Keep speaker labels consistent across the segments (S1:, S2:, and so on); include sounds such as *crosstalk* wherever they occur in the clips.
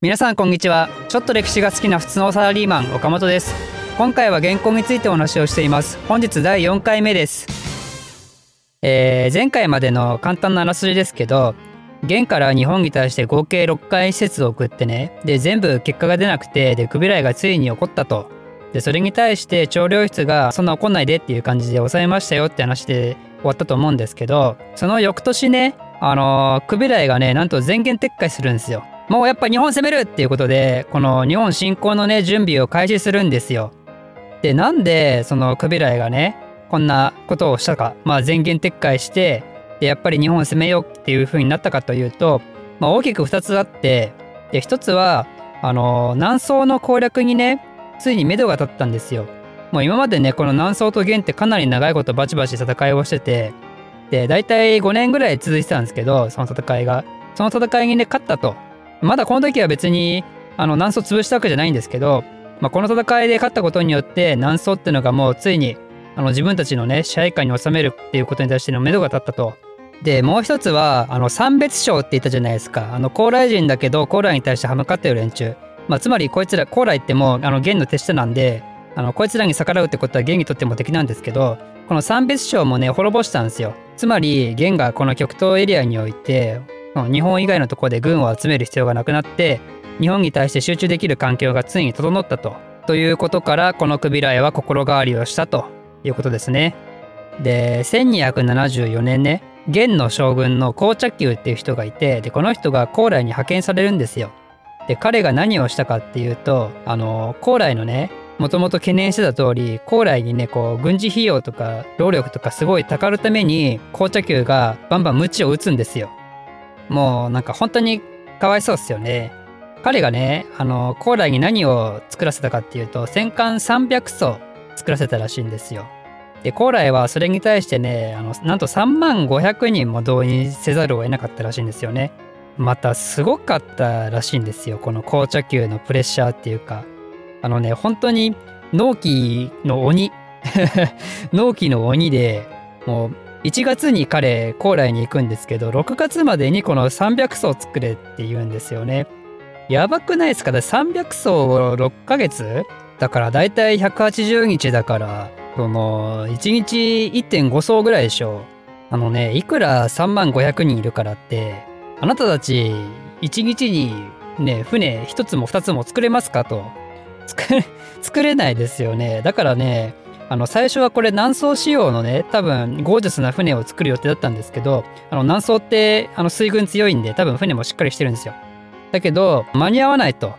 S1: 皆さんこんにちは。ちょっと歴史が好きな普通のサラリーマン岡本です。今回は原稿についてお話をしています。本日第4回目です。えー、前回までの簡単なあらすじですけど元から日本に対して合計6回施設を送ってね。で全部結果が出なくてでクビライがついに起こったと。でそれに対して調量室がそんな怒んないでっていう感じで抑えましたよって話で終わったと思うんですけどその翌年ねあのー、クビライがねなんと全言撤回するんですよ。もうやっぱ日本攻めるっていうことでこの日本侵攻のね準備を開始するんですよ。でなんでそのクビライがねこんなことをしたか。まあ全言撤回してでやっぱり日本攻めようっていう風になったかというと、まあ、大きく2つあってで1つはあの南宋の攻略にねついに目処が立ったんですよ。もう今までねこの南宋と元ってかなり長いことバチバチ戦いをしててで大体5年ぐらい続いてたんですけどその戦いが。その戦いにね勝ったと。まだこの時は別にあの南宋潰したわけじゃないんですけど、まあ、この戦いで勝ったことによって南宋っていうのがもうついにあの自分たちのね支配下に収めるっていうことに対しての目処が立ったと。でもう一つはあの三別将って言ったじゃないですか。あの高麗人だけど高麗に対して歯向かってる連中、まあ、つまりこいつら高麗ってもうあの元の手下なんであのこいつらに逆らうってことは元にとっても敵なんですけどこの三別将もね滅ぼしたんですよ。つまり元がこの極東エリアにおいて日本以外のところで軍を集める必要がなくなって日本に対して集中できる環境がついに整ったとということからこのクビライは心変わりをしたということですねで1274年ね元の将軍の紅茶宮っていう人がいてでこの人が高麗に派遣されるんですよ。で彼が何をしたかっていうとあの高麗のねもともと懸念してた通り高麗にねこう軍事費用とか労力とかすごいたかるために紅茶宮がバンバン鞭を打つんですよ。もうなんか本当にかわいそうっすよね。彼がねあの高麗に何を作らせたかっていうと戦艦300艘作らせたらしいんですよ。で高麗はそれに対してねあのなんと3万500人も動員せざるを得なかったらしいんですよね。またすごかったらしいんですよこの紅茶球のプレッシャーっていうかあのね本当に納期の鬼 *laughs* 納期の鬼でもう1月に彼高麗に行くんですけど6月までにこの300層作れって言うんですよね。やばくないですか ?300 層を6ヶ月？だからだいたい180日だからその、1日1.5層ぐらいでしょ。あのね、いくら3万500人いるからって、あなたたち1日にね、船1つも2つも作れますかと。作れないですよね。だからね、あの最初はこれ南宋仕様のね多分ゴージャスな船を作る予定だったんですけどあの南宋ってあの水軍強いんで多分船もしっかりしてるんですよ。だけど間に合わないと。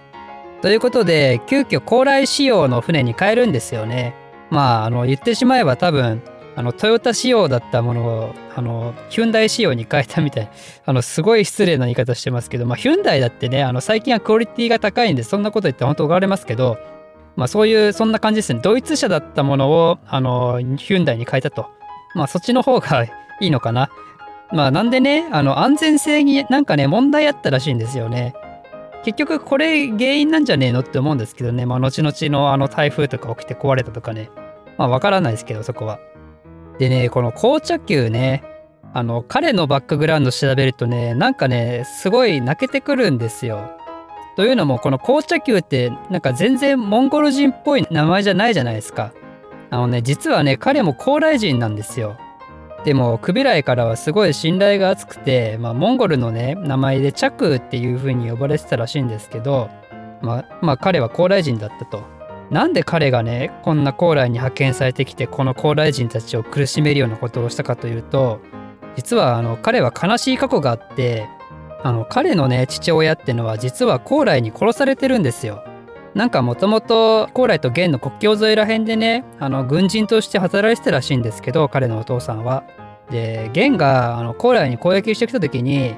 S1: ということで急遽高麗仕様の船に変えるんですよね。まあ、あの、言ってしまえば多分、あの、トヨタ仕様だったものを、あの、ヒュンダイ仕様に変えたみたい。あの、すごい失礼な言い方してますけど、まあ、ヒュンダイだってね、あの、最近はクオリティが高いんで、そんなこと言って本当怒られますけど、まあ、そういう、そんな感じですね。ドイツ車だったものを、あの、ヒュンダイに変えたと。まあ、そっちの方がいいのかな。まあ、なんでね、あの、安全性になんかね、問題あったらしいんですよね。結局これ原因なんじゃねえのって思うんですけどね、まあ、後々のあの台風とか起きて壊れたとかね、まあわからないですけど、そこは。でね、この紅茶球ね、あの、彼のバックグラウンド調べるとね、なんかね、すごい泣けてくるんですよ。というのも、この紅茶球って、なんか全然モンゴル人っぽい名前じゃないじゃないですか。あのね、実はね、彼も高麗人なんですよ。でも、クビライからはすごい信頼が厚くて、まあ、モンゴルのね、名前でチャクっていう風に呼ばれてたらしいんですけど、まあ、まあ、彼は高麗人だったと。なんで彼がねこんな高麗に派遣されてきてこの高麗人たちを苦しめるようなことをしたかというと実はあの彼は悲しい過去があってあの彼のね父親ってのは実は高麗に殺されてるんですよ。なんかもともと高麗と元の国境沿いら辺でねあの軍人として働いてたらしいんですけど彼のお父さんは。で元があの高麗に攻撃してきた時に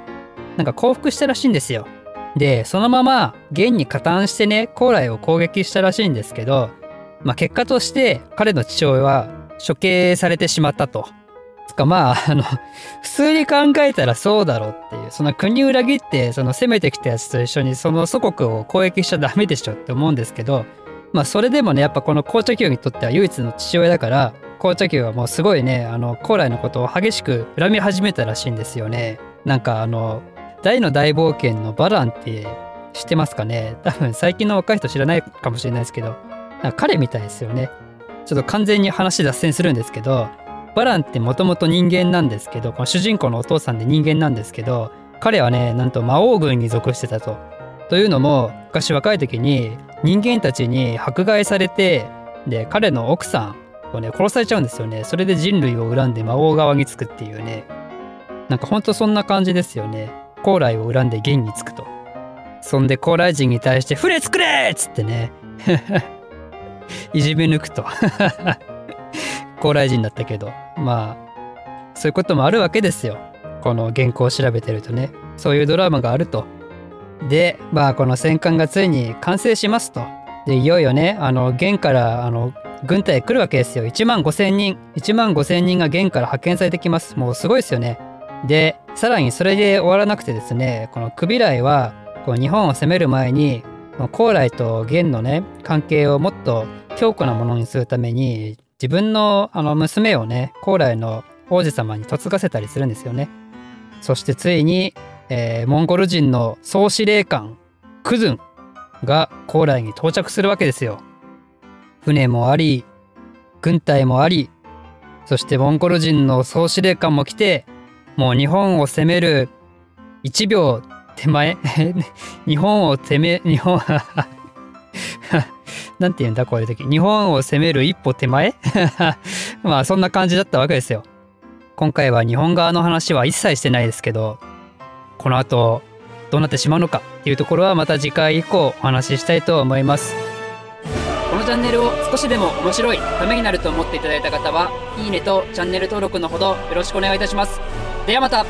S1: なんか降伏したらしいんですよ。で、そのまま元に加担してね、高麗を攻撃したらしいんですけど、まあ結果として彼の父親は処刑されてしまったと。かまあ、あの、普通に考えたらそうだろうっていう、その国裏切って、その攻めてきたやつと一緒にその祖国を攻撃しちゃダメでしょって思うんですけど、まあそれでもね、やっぱこの紅茶球にとっては唯一の父親だから、紅茶球はもうすごいね、あの、高麗のことを激しく恨み始めたらしいんですよね。なんかあの、大の大冒険のバランって知ってますかね多分最近の若い人知らないかもしれないですけど、彼みたいですよね。ちょっと完全に話脱線するんですけど、バランってもともと人間なんですけど、この主人公のお父さんで人間なんですけど、彼はね、なんと魔王軍に属してたと。というのも、昔若い時に人間たちに迫害されて、で、彼の奥さんをね、殺されちゃうんですよね。それで人類を恨んで魔王側につくっていうね。なんかほんとそんな感じですよね。高麗を恨んで元につくと。そんで高麗人に対して「船作れ!」っつってね *laughs* いじめ抜くと高麗人だったけどまあそういうこともあるわけですよ。この原稿を調べてるとね。そういうドラマがあると。でまあこの戦艦がついに完成しますと。でいよいよねあの元からあの軍隊来るわけですよ。1万5,000人。1万5,000人が元から派遣されてきます。もうすごいですよね。でさらにそれで終わらなくてですねこのクビライはこう日本を攻める前に高麗と元のね関係をもっと強固なものにするために自分のあの娘をね高麗の王子様に嫁がせたりするんですよね。そしてついに、えー、モンゴル人の総司令官クズンが高麗に到着するわけですよ。船もあり軍隊もありそしてモンゴル人の総司令官も来てもう日本を攻める1秒手前 *laughs* 日本を攻め、日本 *laughs* なんて言うんだこういう時。日本を攻める一歩手前？*laughs* まあそんな感じだったわけですよ。今回は日本側の話は一切してないですけど、この後どうなってしまうのかっていうところはまた次回以降お話ししたいと思います。このチャンネルを少しでも面白い、ためになると思っていただいた方は、いいねとチャンネル登録のほどよろしくお願いいたします。ではまた